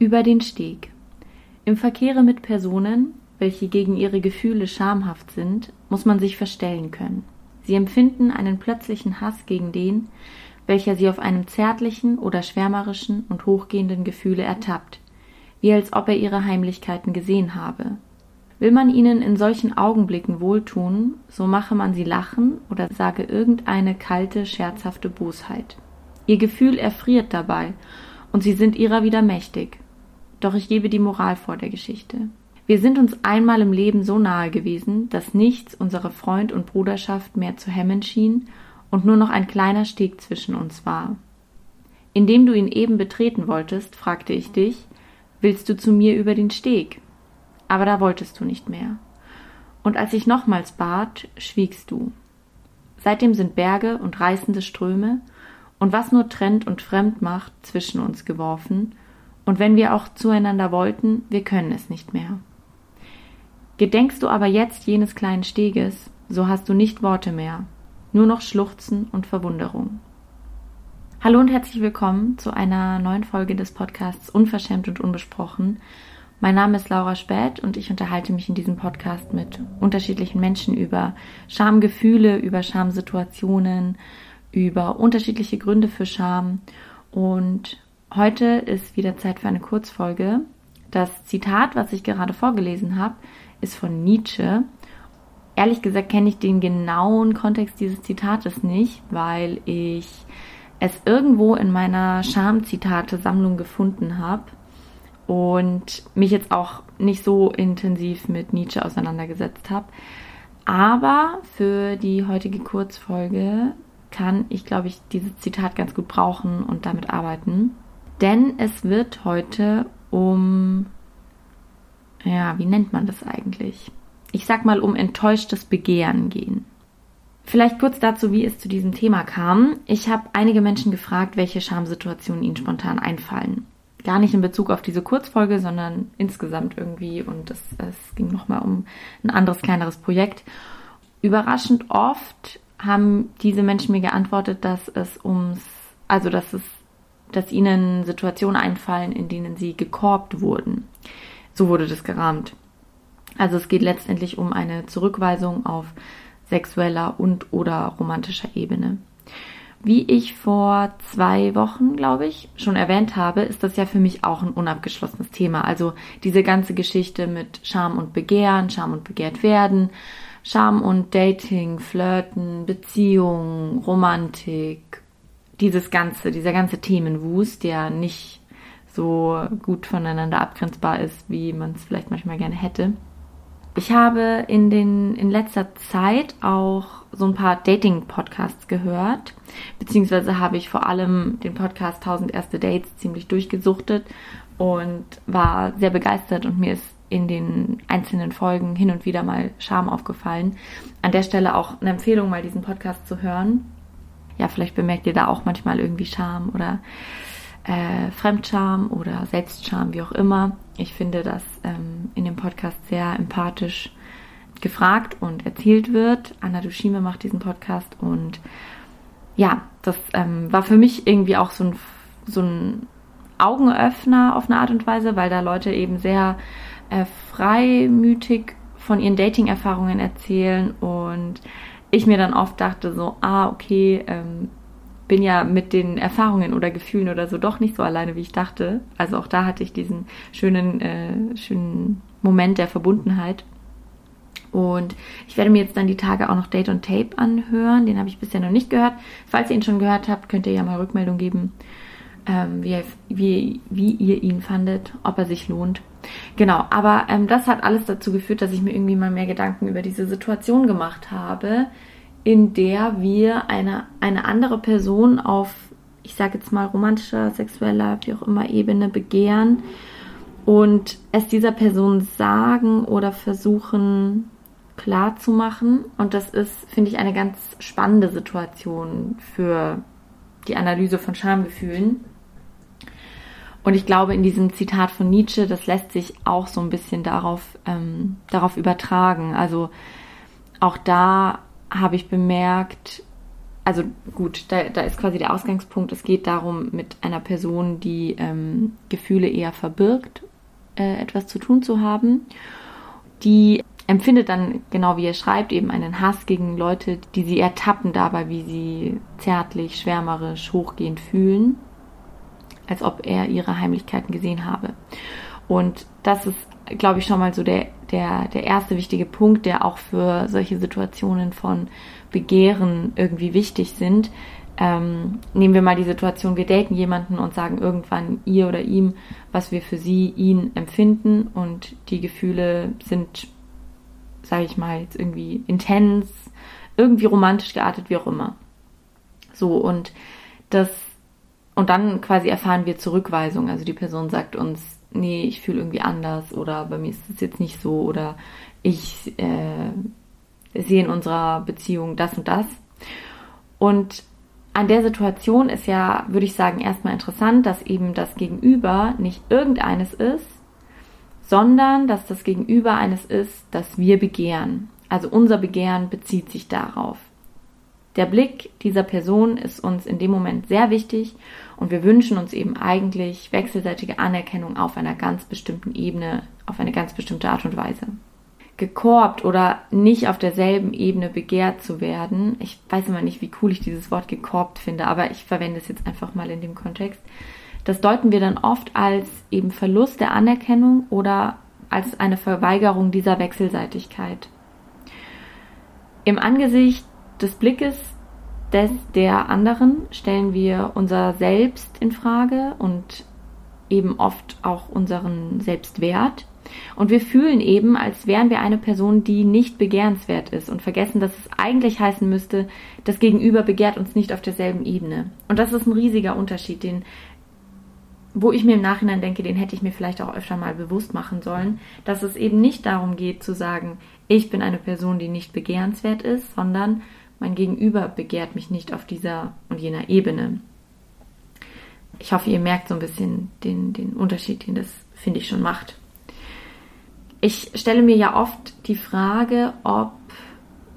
Über den Steg. Im Verkehre mit Personen, welche gegen ihre Gefühle schamhaft sind, muss man sich verstellen können. Sie empfinden einen plötzlichen Hass gegen den, welcher sie auf einem zärtlichen oder schwärmerischen und hochgehenden Gefühle ertappt, wie als ob er ihre Heimlichkeiten gesehen habe. Will man ihnen in solchen Augenblicken wohltun, so mache man sie lachen oder sage irgendeine kalte, scherzhafte Bosheit. Ihr Gefühl erfriert dabei, und sie sind ihrer wieder mächtig. Doch ich gebe die Moral vor der Geschichte. Wir sind uns einmal im Leben so nahe gewesen, dass nichts unsere Freund und Bruderschaft mehr zu hemmen schien und nur noch ein kleiner Steg zwischen uns war. Indem du ihn eben betreten wolltest, fragte ich dich, willst du zu mir über den Steg? Aber da wolltest du nicht mehr. Und als ich nochmals bat, schwiegst du. Seitdem sind Berge und reißende Ströme und was nur trennt und fremd macht zwischen uns geworfen, und wenn wir auch zueinander wollten, wir können es nicht mehr. Gedenkst du aber jetzt jenes kleinen Steges, so hast du nicht Worte mehr, nur noch Schluchzen und Verwunderung. Hallo und herzlich willkommen zu einer neuen Folge des Podcasts Unverschämt und Unbesprochen. Mein Name ist Laura Späth und ich unterhalte mich in diesem Podcast mit unterschiedlichen Menschen über Schamgefühle, über Schamsituationen, über unterschiedliche Gründe für Scham. Und heute ist wieder Zeit für eine Kurzfolge. Das Zitat, was ich gerade vorgelesen habe, ist von Nietzsche ehrlich gesagt kenne ich den genauen Kontext dieses Zitates nicht, weil ich es irgendwo in meiner Scham-Zitate-Sammlung gefunden habe und mich jetzt auch nicht so intensiv mit Nietzsche auseinandergesetzt habe. Aber für die heutige Kurzfolge kann ich, glaube ich, dieses Zitat ganz gut brauchen und damit arbeiten. Denn es wird heute um, ja, wie nennt man das eigentlich? ich sag mal, um enttäuschtes Begehren gehen. Vielleicht kurz dazu, wie es zu diesem Thema kam. Ich habe einige Menschen gefragt, welche Schamsituationen ihnen spontan einfallen. Gar nicht in Bezug auf diese Kurzfolge, sondern insgesamt irgendwie. Und es, es ging nochmal um ein anderes, kleineres Projekt. Überraschend oft haben diese Menschen mir geantwortet, dass es ums, also dass es, dass ihnen Situationen einfallen, in denen sie gekorbt wurden. So wurde das gerahmt. Also es geht letztendlich um eine Zurückweisung auf sexueller und oder romantischer Ebene. Wie ich vor zwei Wochen, glaube ich, schon erwähnt habe, ist das ja für mich auch ein unabgeschlossenes Thema. Also diese ganze Geschichte mit Scham und Begehren, Scham und begehrt werden, Scham und Dating, Flirten, Beziehung, Romantik, dieses ganze, dieser ganze Themenwust, der nicht so gut voneinander abgrenzbar ist, wie man es vielleicht manchmal gerne hätte. Ich habe in, den, in letzter Zeit auch so ein paar Dating-Podcasts gehört, beziehungsweise habe ich vor allem den Podcast 1000 erste Dates ziemlich durchgesuchtet und war sehr begeistert und mir ist in den einzelnen Folgen hin und wieder mal Scham aufgefallen. An der Stelle auch eine Empfehlung, mal diesen Podcast zu hören. Ja, vielleicht bemerkt ihr da auch manchmal irgendwie Scham oder äh, Fremdscham oder Selbstscham, wie auch immer. Ich finde, dass ähm, in dem Podcast sehr empathisch gefragt und erzählt wird. Anna Dushime macht diesen Podcast und ja, das ähm, war für mich irgendwie auch so ein, so ein Augenöffner auf eine Art und Weise, weil da Leute eben sehr äh, freimütig von ihren Dating-Erfahrungen erzählen und ich mir dann oft dachte so, ah, okay, ähm, bin ja mit den Erfahrungen oder Gefühlen oder so doch nicht so alleine, wie ich dachte. Also auch da hatte ich diesen schönen, äh, schönen Moment der Verbundenheit. Und ich werde mir jetzt dann die Tage auch noch Date on Tape anhören. Den habe ich bisher noch nicht gehört. Falls ihr ihn schon gehört habt, könnt ihr ja mal Rückmeldung geben, ähm, wie, wie, wie ihr ihn fandet, ob er sich lohnt. Genau, aber ähm, das hat alles dazu geführt, dass ich mir irgendwie mal mehr Gedanken über diese Situation gemacht habe, in der wir eine, eine andere Person auf, ich sage jetzt mal, romantischer, sexueller, wie auch immer Ebene begehren und es dieser Person sagen oder versuchen klar zu machen. Und das ist, finde ich, eine ganz spannende Situation für die Analyse von Schamgefühlen. Und ich glaube, in diesem Zitat von Nietzsche, das lässt sich auch so ein bisschen darauf, ähm, darauf übertragen. Also auch da habe ich bemerkt, also gut, da, da ist quasi der Ausgangspunkt, es geht darum, mit einer Person, die ähm, Gefühle eher verbirgt, äh, etwas zu tun zu haben. Die empfindet dann, genau wie er schreibt, eben einen Hass gegen Leute, die sie ertappen dabei, wie sie zärtlich, schwärmerisch, hochgehend fühlen, als ob er ihre Heimlichkeiten gesehen habe. Und das ist, glaube ich, schon mal so der, der, der erste wichtige Punkt, der auch für solche Situationen von Begehren irgendwie wichtig sind. Ähm, nehmen wir mal die Situation, wir daten jemanden und sagen irgendwann ihr oder ihm, was wir für sie, ihn empfinden und die Gefühle sind, sage ich mal, jetzt irgendwie intens, irgendwie romantisch geartet, wie auch immer. So und das und dann quasi erfahren wir Zurückweisung. Also die Person sagt uns, nee, ich fühle irgendwie anders oder bei mir ist es jetzt nicht so oder ich äh, sehe in unserer Beziehung das und das. Und an der Situation ist ja, würde ich sagen, erstmal interessant, dass eben das Gegenüber nicht irgendeines ist, sondern dass das Gegenüber eines ist, das wir begehren. Also unser Begehren bezieht sich darauf. Der Blick dieser Person ist uns in dem Moment sehr wichtig und wir wünschen uns eben eigentlich wechselseitige Anerkennung auf einer ganz bestimmten Ebene, auf eine ganz bestimmte Art und Weise gekorbt oder nicht auf derselben Ebene begehrt zu werden. Ich weiß immer nicht, wie cool ich dieses Wort gekorbt finde, aber ich verwende es jetzt einfach mal in dem Kontext. Das deuten wir dann oft als eben Verlust der Anerkennung oder als eine Verweigerung dieser Wechselseitigkeit. Im Angesicht des Blickes des der anderen stellen wir unser Selbst in Frage und eben oft auch unseren Selbstwert und wir fühlen eben, als wären wir eine Person, die nicht begehrenswert ist und vergessen, dass es eigentlich heißen müsste, das Gegenüber begehrt uns nicht auf derselben Ebene. Und das ist ein riesiger Unterschied, den, wo ich mir im Nachhinein denke, den hätte ich mir vielleicht auch öfter mal bewusst machen sollen, dass es eben nicht darum geht zu sagen, ich bin eine Person, die nicht begehrenswert ist, sondern mein Gegenüber begehrt mich nicht auf dieser und jener Ebene. Ich hoffe, ihr merkt so ein bisschen den, den Unterschied, den das, finde ich, schon macht ich stelle mir ja oft die Frage, ob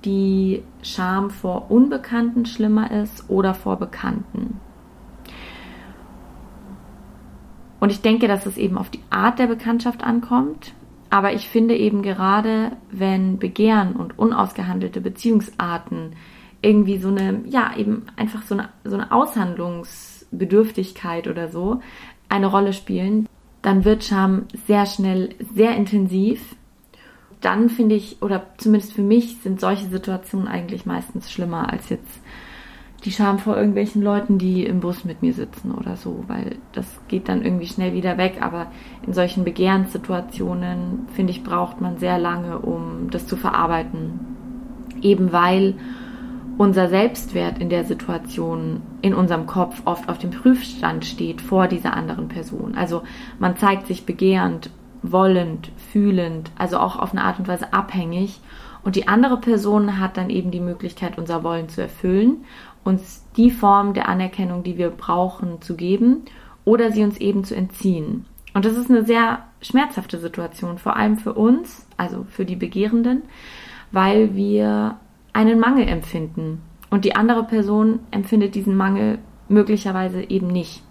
die Scham vor Unbekannten schlimmer ist oder vor Bekannten. Und ich denke, dass es eben auf die Art der Bekanntschaft ankommt. Aber ich finde eben gerade, wenn Begehren und unausgehandelte Beziehungsarten irgendwie so eine, ja, eben einfach so eine, so eine Aushandlungsbedürftigkeit oder so eine Rolle spielen, dann wird Scham sehr schnell sehr intensiv. Dann finde ich, oder zumindest für mich, sind solche Situationen eigentlich meistens schlimmer als jetzt die Scham vor irgendwelchen Leuten, die im Bus mit mir sitzen oder so, weil das geht dann irgendwie schnell wieder weg. Aber in solchen Begehrenssituationen, finde ich, braucht man sehr lange, um das zu verarbeiten. Eben weil unser Selbstwert in der Situation in unserem Kopf oft auf dem Prüfstand steht vor dieser anderen Person. Also man zeigt sich begehrend, wollend, fühlend, also auch auf eine Art und Weise abhängig. Und die andere Person hat dann eben die Möglichkeit, unser Wollen zu erfüllen, uns die Form der Anerkennung, die wir brauchen, zu geben oder sie uns eben zu entziehen. Und das ist eine sehr schmerzhafte Situation, vor allem für uns, also für die Begehrenden, weil wir einen Mangel empfinden und die andere Person empfindet diesen Mangel möglicherweise eben nicht.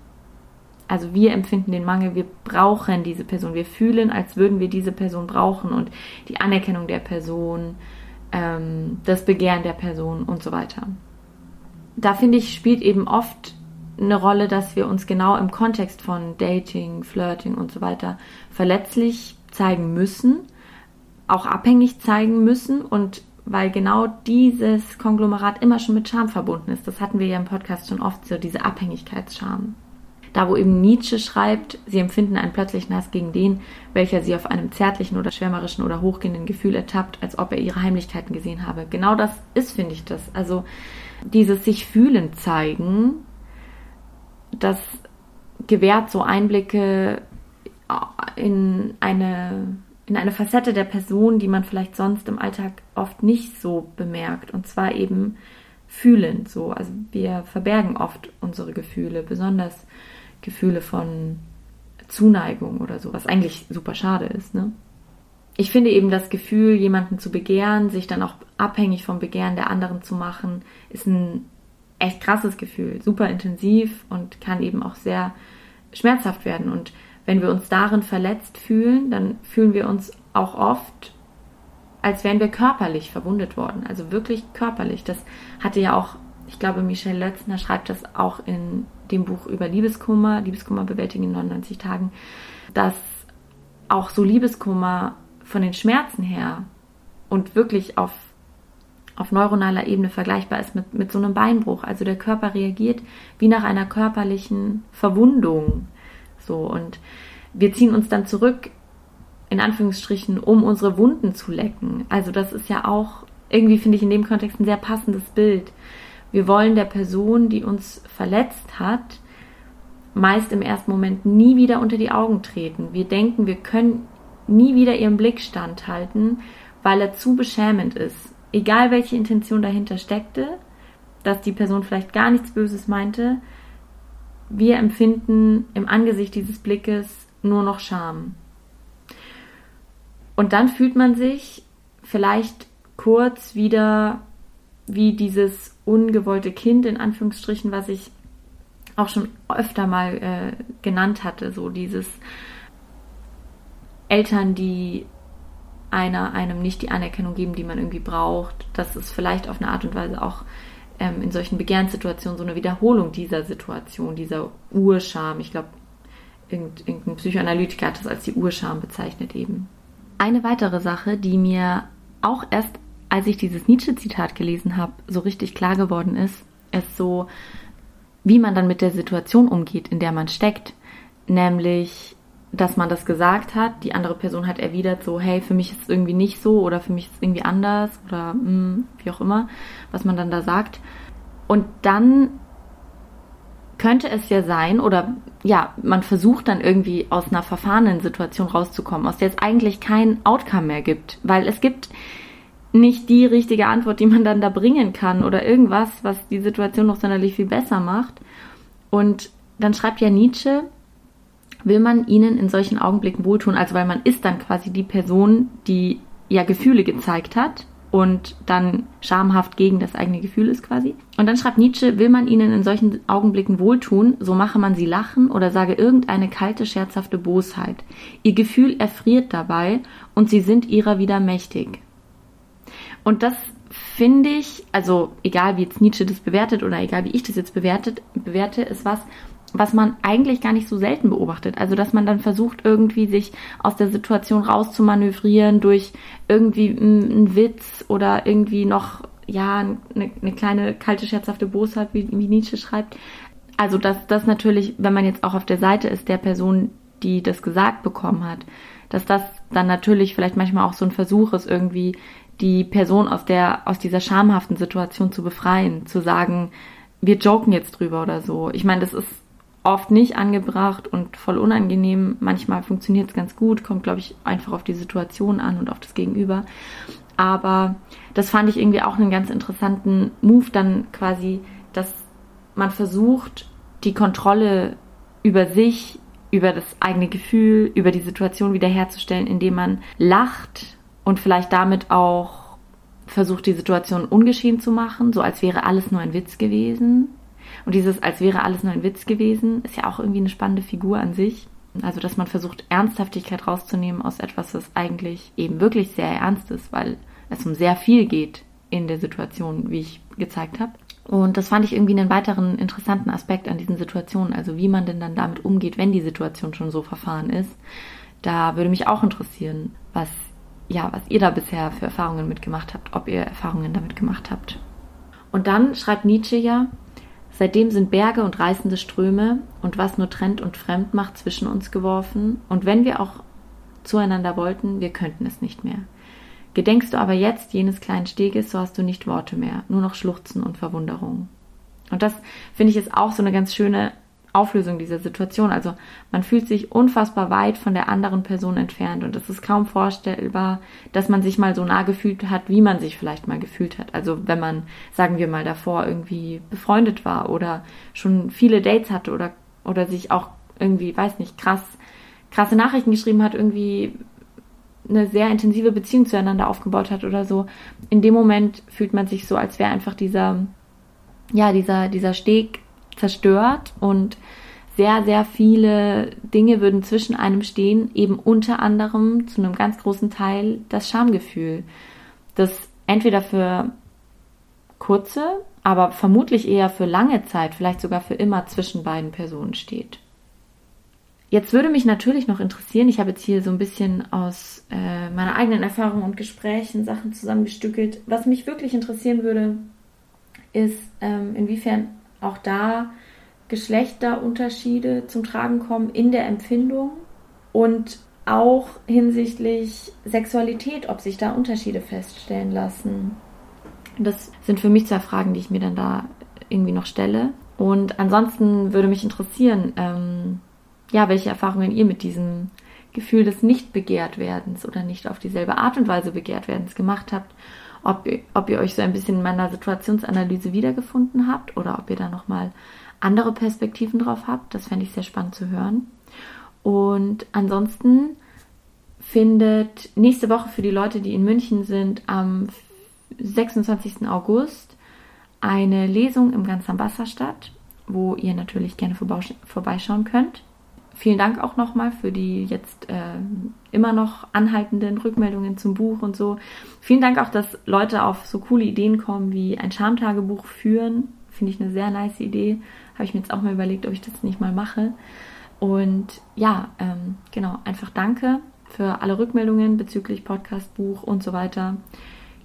Also wir empfinden den Mangel, wir brauchen diese Person, wir fühlen, als würden wir diese Person brauchen und die Anerkennung der Person, ähm, das Begehren der Person und so weiter. Da finde ich, spielt eben oft eine Rolle, dass wir uns genau im Kontext von Dating, Flirting und so weiter verletzlich zeigen müssen, auch abhängig zeigen müssen und weil genau dieses Konglomerat immer schon mit Scham verbunden ist. Das hatten wir ja im Podcast schon oft, so diese Abhängigkeitsscham. Da, wo eben Nietzsche schreibt, sie empfinden einen plötzlichen Hass gegen den, welcher sie auf einem zärtlichen oder schwärmerischen oder hochgehenden Gefühl ertappt, als ob er ihre Heimlichkeiten gesehen habe. Genau das ist, finde ich, das. Also dieses sich fühlen zeigen, das gewährt so Einblicke in eine in eine Facette der Person, die man vielleicht sonst im Alltag oft nicht so bemerkt. Und zwar eben fühlend so. Also wir verbergen oft unsere Gefühle, besonders Gefühle von Zuneigung oder so, was eigentlich super schade ist. Ne? Ich finde eben das Gefühl, jemanden zu begehren, sich dann auch abhängig vom Begehren der anderen zu machen, ist ein echt krasses Gefühl, super intensiv und kann eben auch sehr schmerzhaft werden. Und wenn wir uns darin verletzt fühlen, dann fühlen wir uns auch oft, als wären wir körperlich verwundet worden. Also wirklich körperlich. Das hatte ja auch, ich glaube, Michelle Lötzner schreibt das auch in dem Buch über Liebeskummer, Liebeskummer bewältigen in 99 Tagen, dass auch so Liebeskummer von den Schmerzen her und wirklich auf auf neuronaler Ebene vergleichbar ist mit, mit so einem Beinbruch. Also der Körper reagiert wie nach einer körperlichen Verwundung. So, und wir ziehen uns dann zurück, in Anführungsstrichen, um unsere Wunden zu lecken. Also das ist ja auch irgendwie, finde ich, in dem Kontext ein sehr passendes Bild. Wir wollen der Person, die uns verletzt hat, meist im ersten Moment nie wieder unter die Augen treten. Wir denken, wir können nie wieder ihren Blick standhalten, weil er zu beschämend ist egal welche Intention dahinter steckte, dass die Person vielleicht gar nichts Böses meinte, wir empfinden im Angesicht dieses Blickes nur noch Scham. Und dann fühlt man sich vielleicht kurz wieder wie dieses ungewollte Kind in Anführungsstrichen, was ich auch schon öfter mal äh, genannt hatte, so dieses Eltern, die einer einem nicht die Anerkennung geben, die man irgendwie braucht. Das ist vielleicht auf eine Art und Weise auch ähm, in solchen Begehrenssituationen so eine Wiederholung dieser Situation, dieser Urscham. Ich glaube, irgendein Psychoanalytiker hat das als die Urscham bezeichnet eben. Eine weitere Sache, die mir auch erst, als ich dieses Nietzsche-Zitat gelesen habe, so richtig klar geworden ist, ist so, wie man dann mit der Situation umgeht, in der man steckt. Nämlich dass man das gesagt hat, die andere Person hat erwidert so, hey, für mich ist es irgendwie nicht so oder für mich ist es irgendwie anders oder mh, hm, wie auch immer, was man dann da sagt. Und dann könnte es ja sein oder ja, man versucht dann irgendwie aus einer verfahrenen Situation rauszukommen, aus der es eigentlich kein Outcome mehr gibt, weil es gibt nicht die richtige Antwort, die man dann da bringen kann oder irgendwas, was die Situation noch sonderlich viel besser macht. Und dann schreibt ja Nietzsche, will man ihnen in solchen Augenblicken wohltun, also weil man ist dann quasi die Person, die ja Gefühle gezeigt hat und dann schamhaft gegen das eigene Gefühl ist quasi. Und dann schreibt Nietzsche, will man ihnen in solchen Augenblicken wohltun, so mache man sie lachen oder sage irgendeine kalte, scherzhafte Bosheit. Ihr Gefühl erfriert dabei und sie sind ihrer wieder mächtig. Und das finde ich, also egal wie jetzt Nietzsche das bewertet oder egal wie ich das jetzt bewertet, bewerte, ist was, was man eigentlich gar nicht so selten beobachtet. Also, dass man dann versucht, irgendwie sich aus der Situation rauszumanövrieren durch irgendwie einen Witz oder irgendwie noch, ja, eine, eine kleine kalte, scherzhafte Bosheit, wie, wie Nietzsche schreibt. Also, dass das natürlich, wenn man jetzt auch auf der Seite ist der Person, die das gesagt bekommen hat, dass das dann natürlich vielleicht manchmal auch so ein Versuch ist, irgendwie die Person aus der, aus dieser schamhaften Situation zu befreien, zu sagen, wir joken jetzt drüber oder so. Ich meine, das ist oft nicht angebracht und voll unangenehm. Manchmal funktioniert es ganz gut, kommt, glaube ich, einfach auf die Situation an und auf das Gegenüber. Aber das fand ich irgendwie auch einen ganz interessanten Move, dann quasi, dass man versucht, die Kontrolle über sich, über das eigene Gefühl, über die Situation wiederherzustellen, indem man lacht und vielleicht damit auch versucht, die Situation ungeschehen zu machen, so als wäre alles nur ein Witz gewesen und dieses, als wäre alles nur ein Witz gewesen, ist ja auch irgendwie eine spannende Figur an sich. Also, dass man versucht, Ernsthaftigkeit rauszunehmen aus etwas, das eigentlich eben wirklich sehr ernst ist, weil es um sehr viel geht in der Situation, wie ich gezeigt habe. Und das fand ich irgendwie einen weiteren interessanten Aspekt an diesen Situationen, also wie man denn dann damit umgeht, wenn die Situation schon so verfahren ist. Da würde mich auch interessieren, was, ja, was ihr da bisher für Erfahrungen mitgemacht habt, ob ihr Erfahrungen damit gemacht habt. Und dann schreibt Nietzsche ja, Seitdem sind Berge und reißende Ströme und was nur trennt und fremd macht zwischen uns geworfen, und wenn wir auch zueinander wollten, wir könnten es nicht mehr. Gedenkst du aber jetzt jenes kleinen Steges, so hast du nicht Worte mehr, nur noch Schluchzen und Verwunderung. Und das finde ich ist auch so eine ganz schöne Auflösung dieser Situation. Also man fühlt sich unfassbar weit von der anderen Person entfernt und es ist kaum vorstellbar, dass man sich mal so nah gefühlt hat, wie man sich vielleicht mal gefühlt hat. Also wenn man, sagen wir mal, davor irgendwie befreundet war oder schon viele Dates hatte oder, oder sich auch irgendwie, weiß nicht, krass, krasse Nachrichten geschrieben hat, irgendwie eine sehr intensive Beziehung zueinander aufgebaut hat oder so. In dem Moment fühlt man sich so, als wäre einfach dieser ja, dieser, dieser Steg zerstört und sehr, sehr viele Dinge würden zwischen einem stehen, eben unter anderem zu einem ganz großen Teil das Schamgefühl, das entweder für kurze, aber vermutlich eher für lange Zeit, vielleicht sogar für immer zwischen beiden Personen steht. Jetzt würde mich natürlich noch interessieren, ich habe jetzt hier so ein bisschen aus äh, meiner eigenen Erfahrung und Gesprächen Sachen zusammengestückelt. Was mich wirklich interessieren würde, ist, ähm, inwiefern auch da Geschlechterunterschiede zum Tragen kommen in der Empfindung und auch hinsichtlich Sexualität, ob sich da Unterschiede feststellen lassen. Das sind für mich zwei Fragen, die ich mir dann da irgendwie noch stelle. Und ansonsten würde mich interessieren, ähm, ja, welche Erfahrungen ihr mit diesem Gefühl des Nicht-Begehrt-Werdens oder nicht auf dieselbe Art und Weise begehrt werdens gemacht habt, ob ihr, ob ihr euch so ein bisschen in meiner Situationsanalyse wiedergefunden habt oder ob ihr da nochmal andere Perspektiven drauf habt. Das fände ich sehr spannend zu hören. Und ansonsten findet nächste Woche für die Leute, die in München sind, am 26. August eine Lesung im Ganz am Wasser statt, wo ihr natürlich gerne vorbeischauen könnt. Vielen Dank auch nochmal für die jetzt äh, immer noch anhaltenden Rückmeldungen zum Buch und so. Vielen Dank auch, dass Leute auf so coole Ideen kommen wie ein Charmtagebuch führen. Finde ich eine sehr nice Idee. Habe ich mir jetzt auch mal überlegt, ob ich das nicht mal mache. Und ja, ähm, genau, einfach danke für alle Rückmeldungen bezüglich Podcast, Buch und so weiter.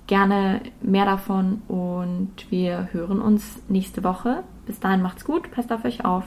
Gerne mehr davon und wir hören uns nächste Woche. Bis dahin macht's gut, passt auf euch auf.